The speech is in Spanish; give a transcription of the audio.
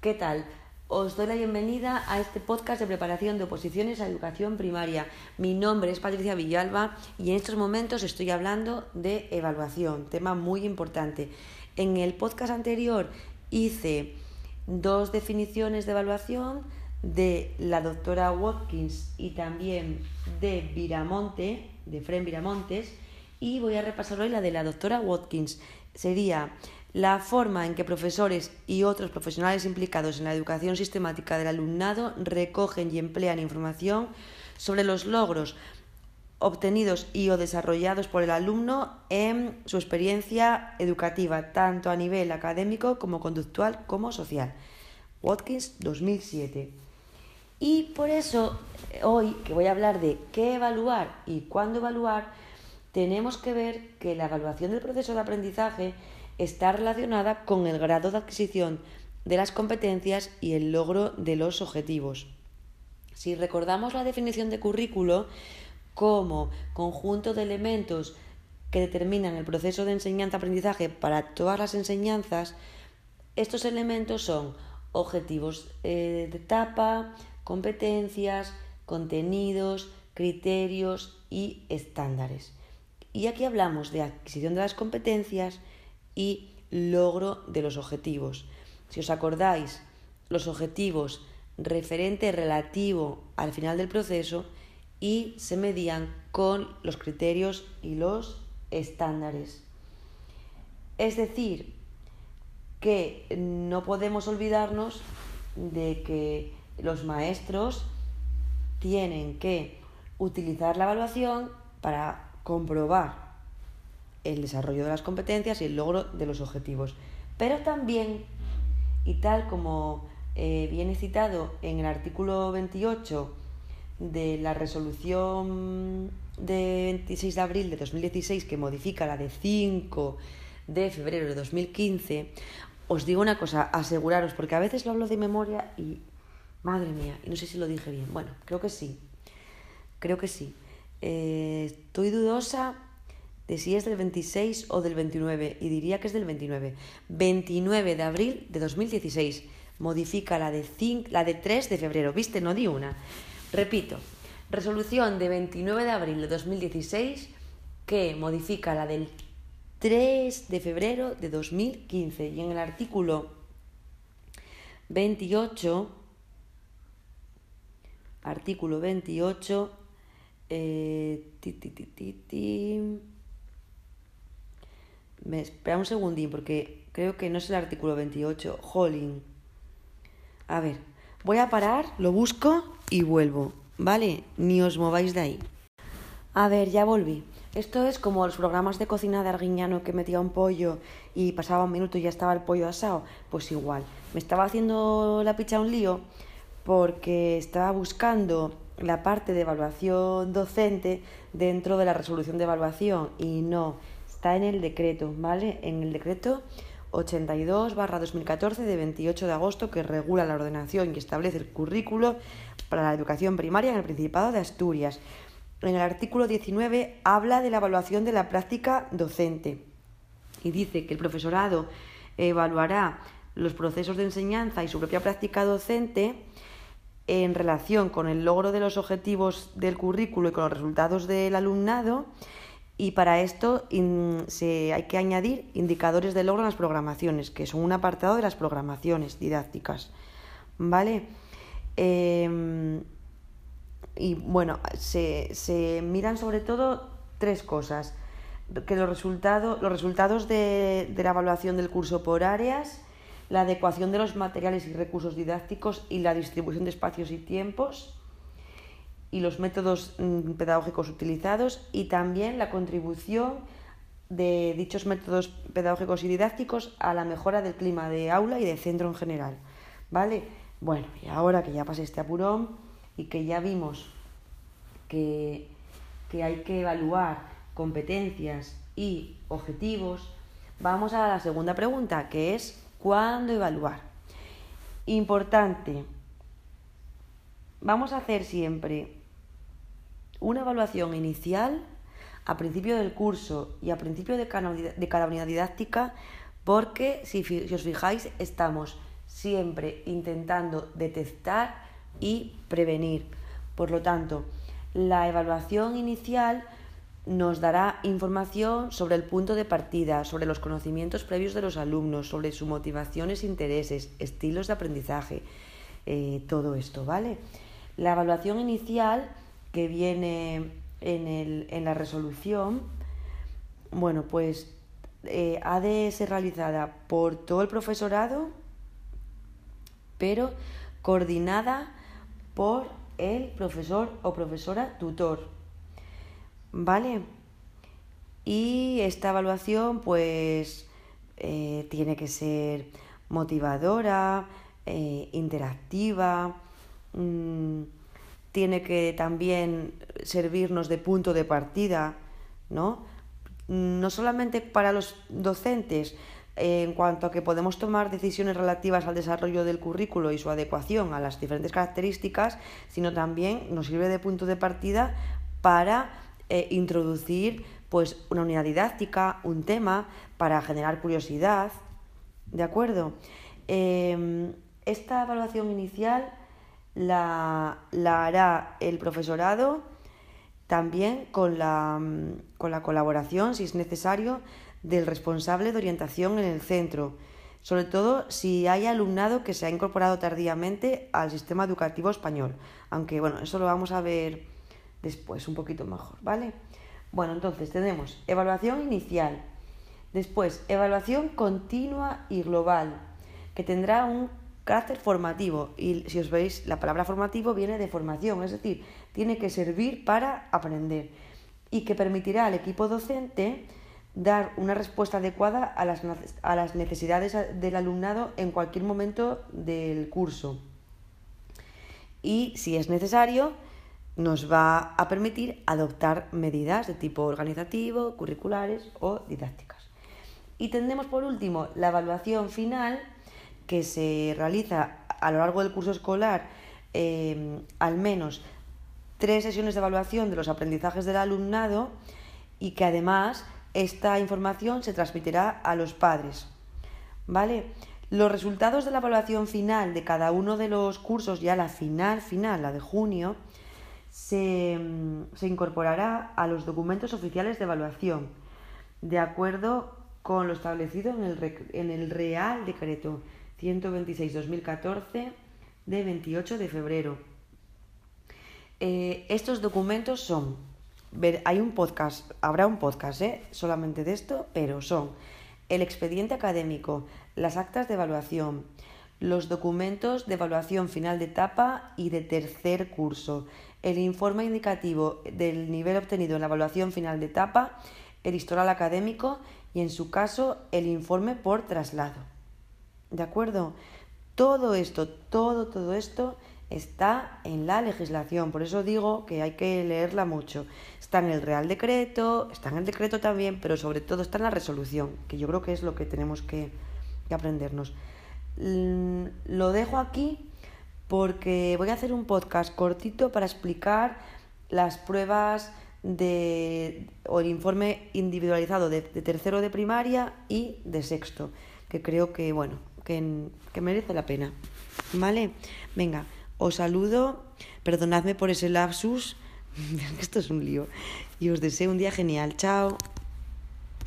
¿Qué tal? Os doy la bienvenida a este podcast de preparación de oposiciones a educación primaria. Mi nombre es Patricia Villalba y en estos momentos estoy hablando de evaluación, tema muy importante. En el podcast anterior hice dos definiciones de evaluación de la doctora Watkins y también de Viramonte, de Fren Viramontes, y voy a repasar hoy la de la doctora Watkins. Sería la forma en que profesores y otros profesionales implicados en la educación sistemática del alumnado recogen y emplean información sobre los logros obtenidos y o desarrollados por el alumno en su experiencia educativa, tanto a nivel académico como conductual como social. Watkins 2007. Y por eso hoy que voy a hablar de qué evaluar y cuándo evaluar, tenemos que ver que la evaluación del proceso de aprendizaje está relacionada con el grado de adquisición de las competencias y el logro de los objetivos. Si recordamos la definición de currículo como conjunto de elementos que determinan el proceso de enseñanza-aprendizaje para todas las enseñanzas, estos elementos son objetivos eh, de etapa, competencias, contenidos, criterios y estándares. Y aquí hablamos de adquisición de las competencias, y logro de los objetivos. Si os acordáis, los objetivos referente relativo al final del proceso y se medían con los criterios y los estándares. Es decir, que no podemos olvidarnos de que los maestros tienen que utilizar la evaluación para comprobar el desarrollo de las competencias y el logro de los objetivos. Pero también, y tal como eh, viene citado en el artículo 28 de la resolución de 26 de abril de 2016 que modifica la de 5 de febrero de 2015, os digo una cosa, aseguraros, porque a veces lo hablo de memoria y, madre mía, y no sé si lo dije bien. Bueno, creo que sí, creo que sí. Eh, estoy dudosa de si es del 26 o del 29, y diría que es del 29. 29 de abril de 2016. Modifica la de, la de 3 de febrero, ¿viste? No di una. Repito, resolución de 29 de abril de 2016 que modifica la del 3 de febrero de 2015. Y en el artículo 28, artículo 28, eh, me espera un segundín porque creo que no es el artículo 28. Jolín. A ver, voy a parar, lo busco y vuelvo. ¿Vale? Ni os mováis de ahí. A ver, ya volví. Esto es como los programas de cocina de Arguiñano que metía un pollo y pasaba un minuto y ya estaba el pollo asado. Pues igual. Me estaba haciendo la picha un lío porque estaba buscando la parte de evaluación docente dentro de la resolución de evaluación y no está en el decreto, ¿vale? En el decreto 82 2014 de 28 de agosto que regula la ordenación y establece el currículo para la educación primaria en el Principado de Asturias. En el artículo 19 habla de la evaluación de la práctica docente y dice que el profesorado evaluará los procesos de enseñanza y su propia práctica docente en relación con el logro de los objetivos del currículo y con los resultados del alumnado y para esto se, hay que añadir indicadores de logro en las programaciones, que son un apartado de las programaciones didácticas. ¿Vale? Em, y bueno, se, miran sobre todo tres cosas. Que los, resultados, los resultados de, de la evaluación del curso por áreas, la adecuación de los materiales y recursos didácticos y la distribución de espacios y tiempos y los métodos mm, pedagógicos utilizados y también la contribución de dichos métodos pedagógicos y didácticos a la mejora del clima de aula y de centro en general. ¿Vale? Bueno, y ahora que ya pasé este apurón y que ya vimos que, que hay que evaluar competencias y objetivos, vamos a la segunda pregunta, que es ¿cuándo evaluar? Importante, vamos a hacer siempre una evaluación inicial a principio del curso y a principio de cada, unidad didáctica porque si, os fijáis estamos siempre intentando detectar y prevenir. Por lo tanto, la evaluación inicial nos dará información sobre el punto de partida, sobre los conocimientos previos de los alumnos, sobre sus motivaciones, intereses, estilos de aprendizaje, eh, todo esto, ¿vale? La evaluación inicial que viene en, la resolución, bueno, pues eh, ha de ser realizada por todo el profesorado, pero coordinada por el profesor o profesora tutor. ¿Vale? Y esta evaluación pues eh, tiene que ser motivadora, eh, interactiva, mm, tiene que también servirnos de punto de partida, ¿no? No solamente para los docentes, en cuanto a que podemos tomar decisiones relativas al desarrollo del currículo y su adecuación a las diferentes características, sino también nos sirve de punto de partida para eh, introducir pues una unidad didáctica, un tema, para generar curiosidad. ¿De acuerdo? Em, esta evaluación inicial la, la, hará el profesorado también con la, con la colaboración, si es necesario, del responsable de orientación en el centro, sobre todo si hay alumnado que se ha incorporado tardíamente al sistema educativo español, aunque bueno, eso lo vamos a ver después un poquito mejor, ¿vale? Bueno, entonces tenemos evaluación inicial, después evaluación continua y global, que tendrá un carácter formativo y si os veis la palabra formativo viene de formación, es decir, tiene que servir para aprender y que permitirá al equipo docente dar una respuesta adecuada a las, a las necesidades del alumnado en cualquier momento del curso. Y si es necesario, nos va a permitir adoptar medidas de tipo organizativo, curriculares o didácticas. Y tendremos por último la evaluación final que se realiza a lo largo del curso escolar eh, al menos tres sesiones de evaluación de los aprendizajes del alumnado y que además esta información se transmitirá a los padres. ¿Vale? Los resultados de la evaluación final de cada uno de los cursos, ya la final, final, la de junio, se, se incorporará a los documentos oficiales de evaluación, de acuerdo con lo establecido en el, en el Real Decreto 126-2014 de 28 de febrero. Eh, estos documentos son, hay un podcast, habrá un podcast ¿eh? solamente de esto, pero son el expediente académico, las actas de evaluación, los documentos de evaluación final de etapa y de tercer curso, el informe indicativo del nivel obtenido en la evaluación final de etapa, el historial académico y en su caso el informe por traslado. ¿De acuerdo? Todo esto, todo, todo esto está en la legislación, por eso digo que hay que leerla mucho. Está en el Real Decreto, está en el decreto también, pero sobre todo está en la resolución, que yo creo que es lo que tenemos que, aprendernos. Mm, lo dejo aquí porque voy a hacer un podcast cortito para explicar las pruebas de, o el informe individualizado de, de tercero de primaria y de sexto, que creo que, bueno, que, merece la pena. ¿Vale? Venga, os saludo, perdonadme por ese lapsus, esto es un lío, y os deseo un día genial. Chao.